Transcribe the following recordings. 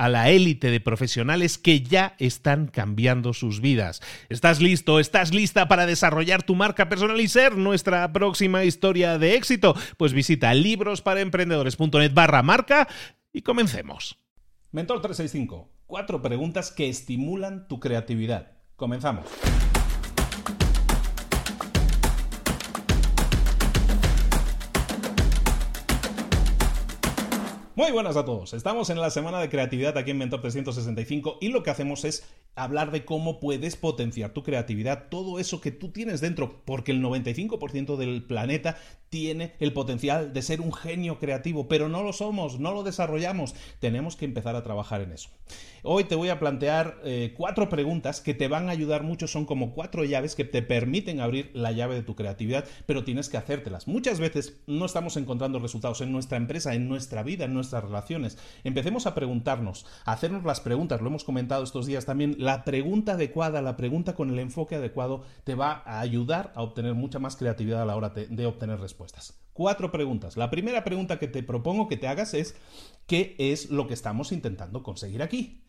a la élite de profesionales que ya están cambiando sus vidas. ¿Estás listo? ¿Estás lista para desarrollar tu marca personal y ser nuestra próxima historia de éxito? Pues visita librosparaemprendedores.net barra marca y comencemos. Mentor 365. Cuatro preguntas que estimulan tu creatividad. Comenzamos. Muy buenas a todos. Estamos en la semana de creatividad aquí en Mentor 365 y lo que hacemos es hablar de cómo puedes potenciar tu creatividad, todo eso que tú tienes dentro, porque el 95% del planeta tiene el potencial de ser un genio creativo, pero no lo somos, no lo desarrollamos. Tenemos que empezar a trabajar en eso. Hoy te voy a plantear eh, cuatro preguntas que te van a ayudar mucho, son como cuatro llaves que te permiten abrir la llave de tu creatividad, pero tienes que hacértelas. Muchas veces no estamos encontrando resultados en nuestra empresa, en nuestra vida, en nuestras relaciones. Empecemos a preguntarnos, a hacernos las preguntas, lo hemos comentado estos días también, la pregunta adecuada, la pregunta con el enfoque adecuado te va a ayudar a obtener mucha más creatividad a la hora de obtener respuestas. Cuatro preguntas. La primera pregunta que te propongo que te hagas es ¿qué es lo que estamos intentando conseguir aquí?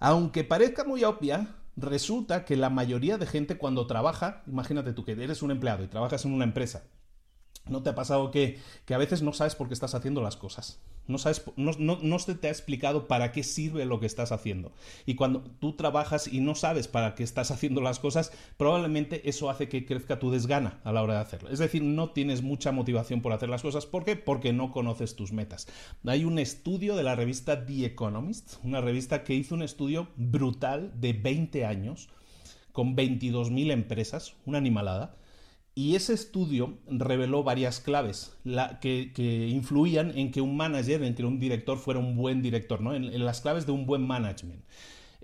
Aunque parezca muy obvia, resulta que la mayoría de gente cuando trabaja, imagínate tú que eres un empleado y trabajas en una empresa, ¿no te ha pasado que, que a veces no sabes por qué estás haciendo las cosas? No, sabes, no, se te ha explicado para qué sirve lo que estás haciendo. Y cuando tú trabajas y no sabes para qué estás haciendo las cosas, probablemente eso hace que crezca tu desgana a la hora de hacerlo. Es decir, no tienes mucha motivación por hacer las cosas. ¿Por qué? Porque no conoces tus metas. Hay un estudio de la revista The Economist, una revista que hizo un estudio brutal de 20 años con 22.000 empresas, una animalada y ese estudio reveló varias claves que, influían en que un manager, en que un director fuera un buen director, ¿no? en, las claves de un buen management.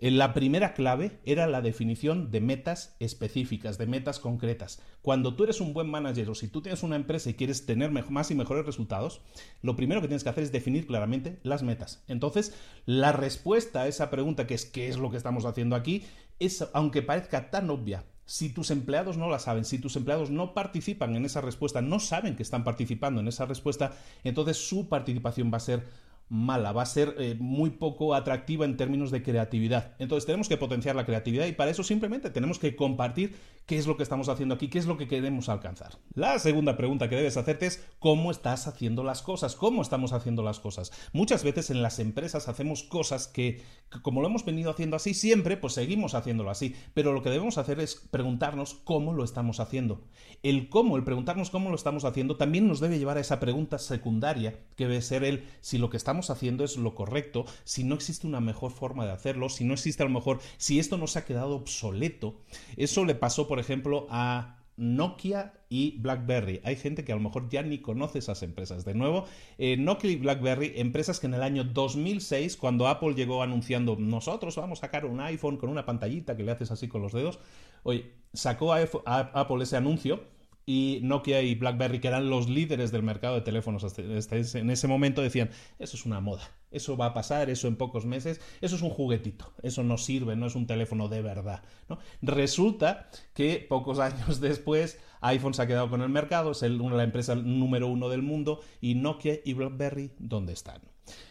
Eh, la primera clave era la definición de metas específicas, de metas concretas. Cuando tú eres un buen manager o si tú tienes una empresa y quieres tener más y mejores resultados, lo primero que tienes que hacer es definir claramente las metas. Entonces, la respuesta a esa pregunta, que es qué es lo que estamos haciendo aquí, es, aunque parezca tan obvia, si tus empleados no la saben, si tus empleados no participan en esa respuesta, no saben que están participando en esa respuesta, entonces su participación va a ser mala, va a ser eh, muy poco atractiva en términos de creatividad. Entonces tenemos que potenciar la creatividad y para eso simplemente tenemos que compartir qué es lo que estamos haciendo aquí, qué es lo que queremos alcanzar. La segunda pregunta que debes hacerte es cómo estás haciendo las cosas, cómo estamos haciendo las cosas. Muchas veces en las empresas hacemos cosas que, como lo hemos venido haciendo así siempre, pues seguimos haciéndolo así, pero lo que debemos hacer es preguntarnos cómo lo estamos haciendo. El cómo, el preguntarnos cómo lo estamos haciendo, también nos debe llevar a esa pregunta secundaria que debe ser el si lo que estamos haciendo es lo correcto, si no existe una mejor forma de hacerlo, si no existe a lo mejor, si esto no se ha quedado obsoleto. Eso le pasó, por ejemplo, a Nokia y BlackBerry. Hay gente que a lo mejor ya ni conoce esas empresas. De nuevo, eh, Nokia y BlackBerry, empresas que en el año 2006, cuando Apple llegó anunciando nosotros vamos a sacar un iPhone con una pantallita que le haces así con los dedos, oye, sacó a Apple ese anuncio y Nokia y BlackBerry, que eran los líderes del mercado de teléfonos en ese momento, decían, eso es una moda, eso va a pasar, eso en pocos meses, eso es un juguetito, eso no sirve, no es un teléfono de verdad. ¿no? Resulta que pocos años después iPhone se ha quedado con el mercado, es la empresa número uno del mundo, y Nokia y BlackBerry, ¿dónde están?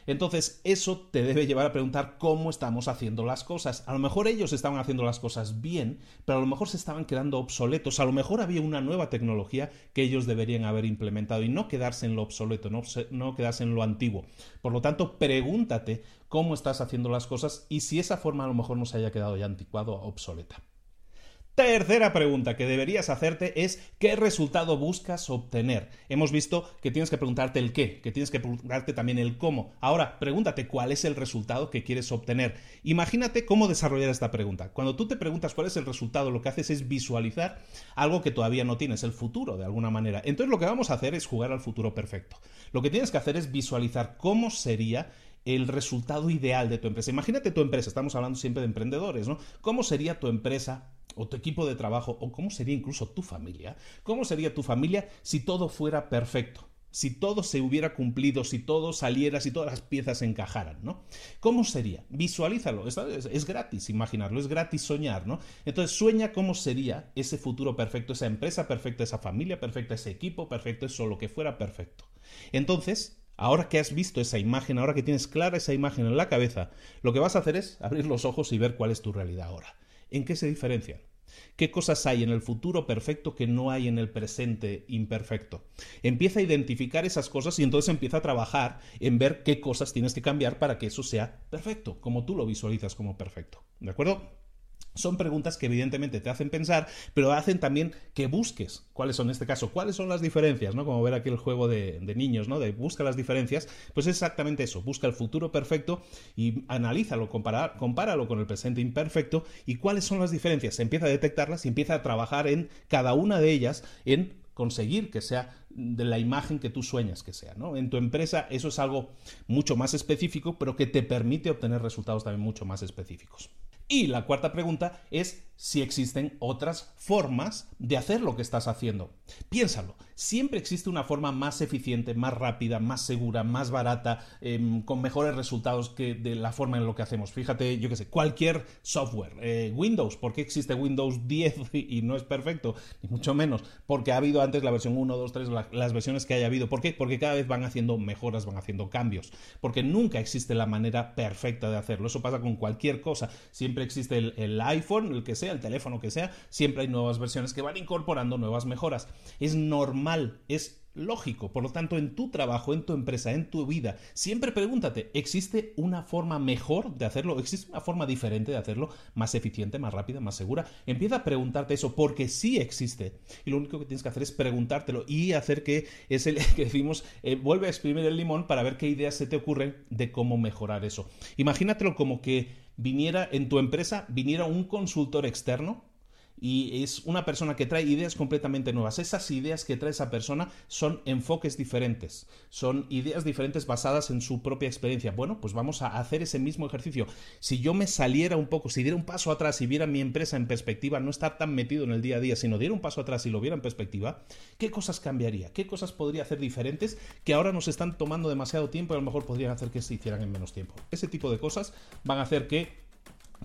Entonces, eso te debe llevar a preguntar cómo estamos haciendo las cosas. A lo mejor ellos estaban haciendo las cosas bien, pero a lo mejor se estaban quedando obsoletos. A lo mejor había una nueva tecnología que ellos deberían haber implementado y no quedarse en lo obsoleto, no, quedarse en lo antiguo. Por lo tanto, pregúntate cómo estás haciendo las cosas y si esa forma a lo mejor no se haya quedado ya anticuado o obsoleta. Tercera pregunta que deberías hacerte es ¿qué resultado buscas obtener? Hemos visto que tienes que preguntarte el qué, que tienes que preguntarte también el cómo. Ahora, pregúntate cuál es el resultado que quieres obtener. Imagínate cómo desarrollar esta pregunta. Cuando tú te preguntas cuál es el resultado, lo que haces es visualizar algo que todavía no tienes, el futuro de alguna manera. Entonces lo que vamos a hacer es jugar al futuro perfecto. Lo que tienes que hacer es visualizar cómo sería el resultado ideal de tu empresa. Imagínate tu empresa, estamos hablando siempre de emprendedores, ¿no? ¿Cómo sería tu empresa o tu equipo de trabajo o cómo sería incluso tu familia? ¿Cómo sería tu familia si todo fuera perfecto? Si todo se hubiera cumplido, si todo saliera, si todas las piezas encajaran, ¿no? ¿Cómo sería? Visualízalo, es, es, gratis imaginarlo, es gratis soñar, ¿no? Entonces sueña cómo sería ese futuro perfecto, esa empresa perfecta, esa familia perfecta, ese equipo perfecto, eso lo que fuera perfecto. Entonces, Ahora que has visto esa imagen, ahora que tienes clara esa imagen en la cabeza, lo que vas a hacer es abrir los ojos y ver cuál es tu realidad ahora. ¿En qué se diferencian? ¿Qué cosas hay en el futuro perfecto que no hay en el presente imperfecto? Empieza a identificar esas cosas y entonces empieza a trabajar en ver qué cosas tienes que cambiar para que eso sea perfecto, como tú lo visualizas como perfecto. ¿De acuerdo? Son preguntas que evidentemente te hacen pensar, pero hacen también que busques cuáles son en este caso, cuáles son las diferencias, ¿no? Como ver aquí el juego de, niños, ¿no? De busca las diferencias, pues es exactamente eso, busca el futuro perfecto y analízalo, compáralo con el presente imperfecto y cuáles son las diferencias. Empieza a detectarlas y empieza a trabajar en cada una de ellas en conseguir que sea de la imagen que tú sueñas que sea. ¿no? En tu empresa eso es algo mucho más específico, pero que te permite obtener resultados también mucho más específicos. Y la cuarta pregunta es si existen otras formas de hacer lo que estás haciendo. Piénsalo, siempre existe una forma más eficiente, más rápida, más segura, más barata, em, con mejores resultados que de la forma en lo que hacemos. Fíjate, yo qué sé, cualquier software. Eh, Windows, ¿por qué existe Windows 10 y no es perfecto? Ni mucho menos, porque ha habido antes la versión 1, 2, 3, las versiones que haya habido. ¿Por qué? Porque cada vez van haciendo mejoras, van haciendo cambios. Porque nunca existe la manera perfecta de hacerlo. Eso pasa con cualquier cosa. Siempre existe el, iPhone, el que sea, el teléfono que sea, siempre hay nuevas versiones que van incorporando nuevas mejoras. Es normal, es lógico. Por lo tanto, en tu trabajo, en tu empresa, en tu vida, siempre pregúntate, ¿existe una forma mejor de hacerlo? ¿Existe una forma diferente de hacerlo? ¿Más eficiente, más rápida, más segura? Empieza a preguntarte eso porque sí existe. Y lo único que tienes que hacer es preguntártelo y hacer que es el que decimos, eh, vuelve a exprimir el limón para ver qué ideas se te ocurren de cómo mejorar eso. Imagínatelo como que viniera en tu empresa, viniera un consultor externo y es una persona que trae ideas completamente nuevas. Esas ideas que trae esa persona son enfoques diferentes, son ideas diferentes basadas en su propia experiencia. Bueno, pues vamos a hacer ese mismo ejercicio. Si yo me saliera un poco, si diera un paso atrás y viera mi empresa en perspectiva, no estar tan metido en el día a día, sino diera un paso atrás y lo viera en perspectiva, ¿qué cosas cambiaría? ¿Qué cosas podría hacer diferentes que ahora nos están tomando demasiado tiempo y a lo mejor podrían hacer que se hicieran en menos tiempo? Ese tipo de cosas van a hacer que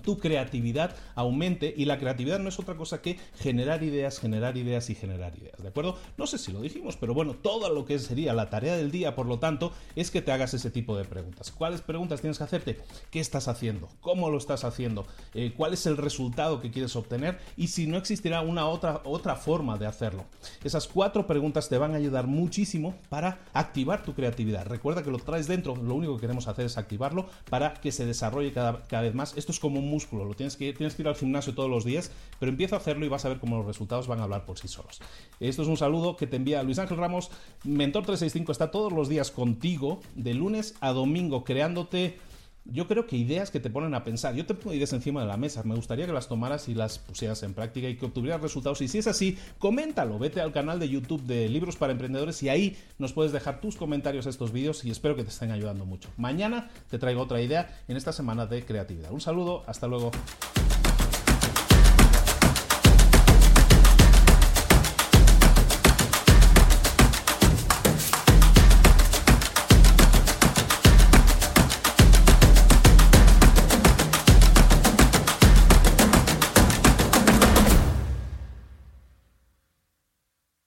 tu creatividad aumente y la creatividad no es otra cosa que generar ideas, generar ideas y generar ideas, ¿de acuerdo? No sé si lo dijimos, pero bueno, todo lo que sería la tarea del día, por lo tanto, es que te hagas ese tipo de preguntas. ¿Cuáles preguntas tienes que hacerte? ¿Qué estás haciendo? ¿Cómo lo estás haciendo? Eh, ¿Cuál es el resultado que quieres obtener? Y si no existirá una otra, otra forma de hacerlo. Esas cuatro preguntas te van a ayudar muchísimo para activar tu creatividad. Recuerda que lo traes dentro, lo único que queremos hacer es activarlo para que se desarrolle cada, cada vez más. Esto es como músculo, lo tienes que, tienes que ir al gimnasio todos los días, pero empieza a hacerlo y vas a ver cómo los resultados van a hablar por sí solos. Esto es un saludo que te envía Luis Ángel Ramos. Mentor 365 está todos los días contigo, de lunes a domingo, creándote yo creo que ideas que te ponen a pensar. Yo te pongo ideas encima de la mesa. Me gustaría que las tomaras y las pusieras en práctica y que obtuvieras resultados. Y si es así, coméntalo. Vete al canal de YouTube de Libros para Emprendedores y ahí nos puedes dejar tus comentarios a estos vídeos y espero que te estén ayudando mucho. Mañana te traigo otra idea en esta semana de creatividad. Un saludo, hasta luego.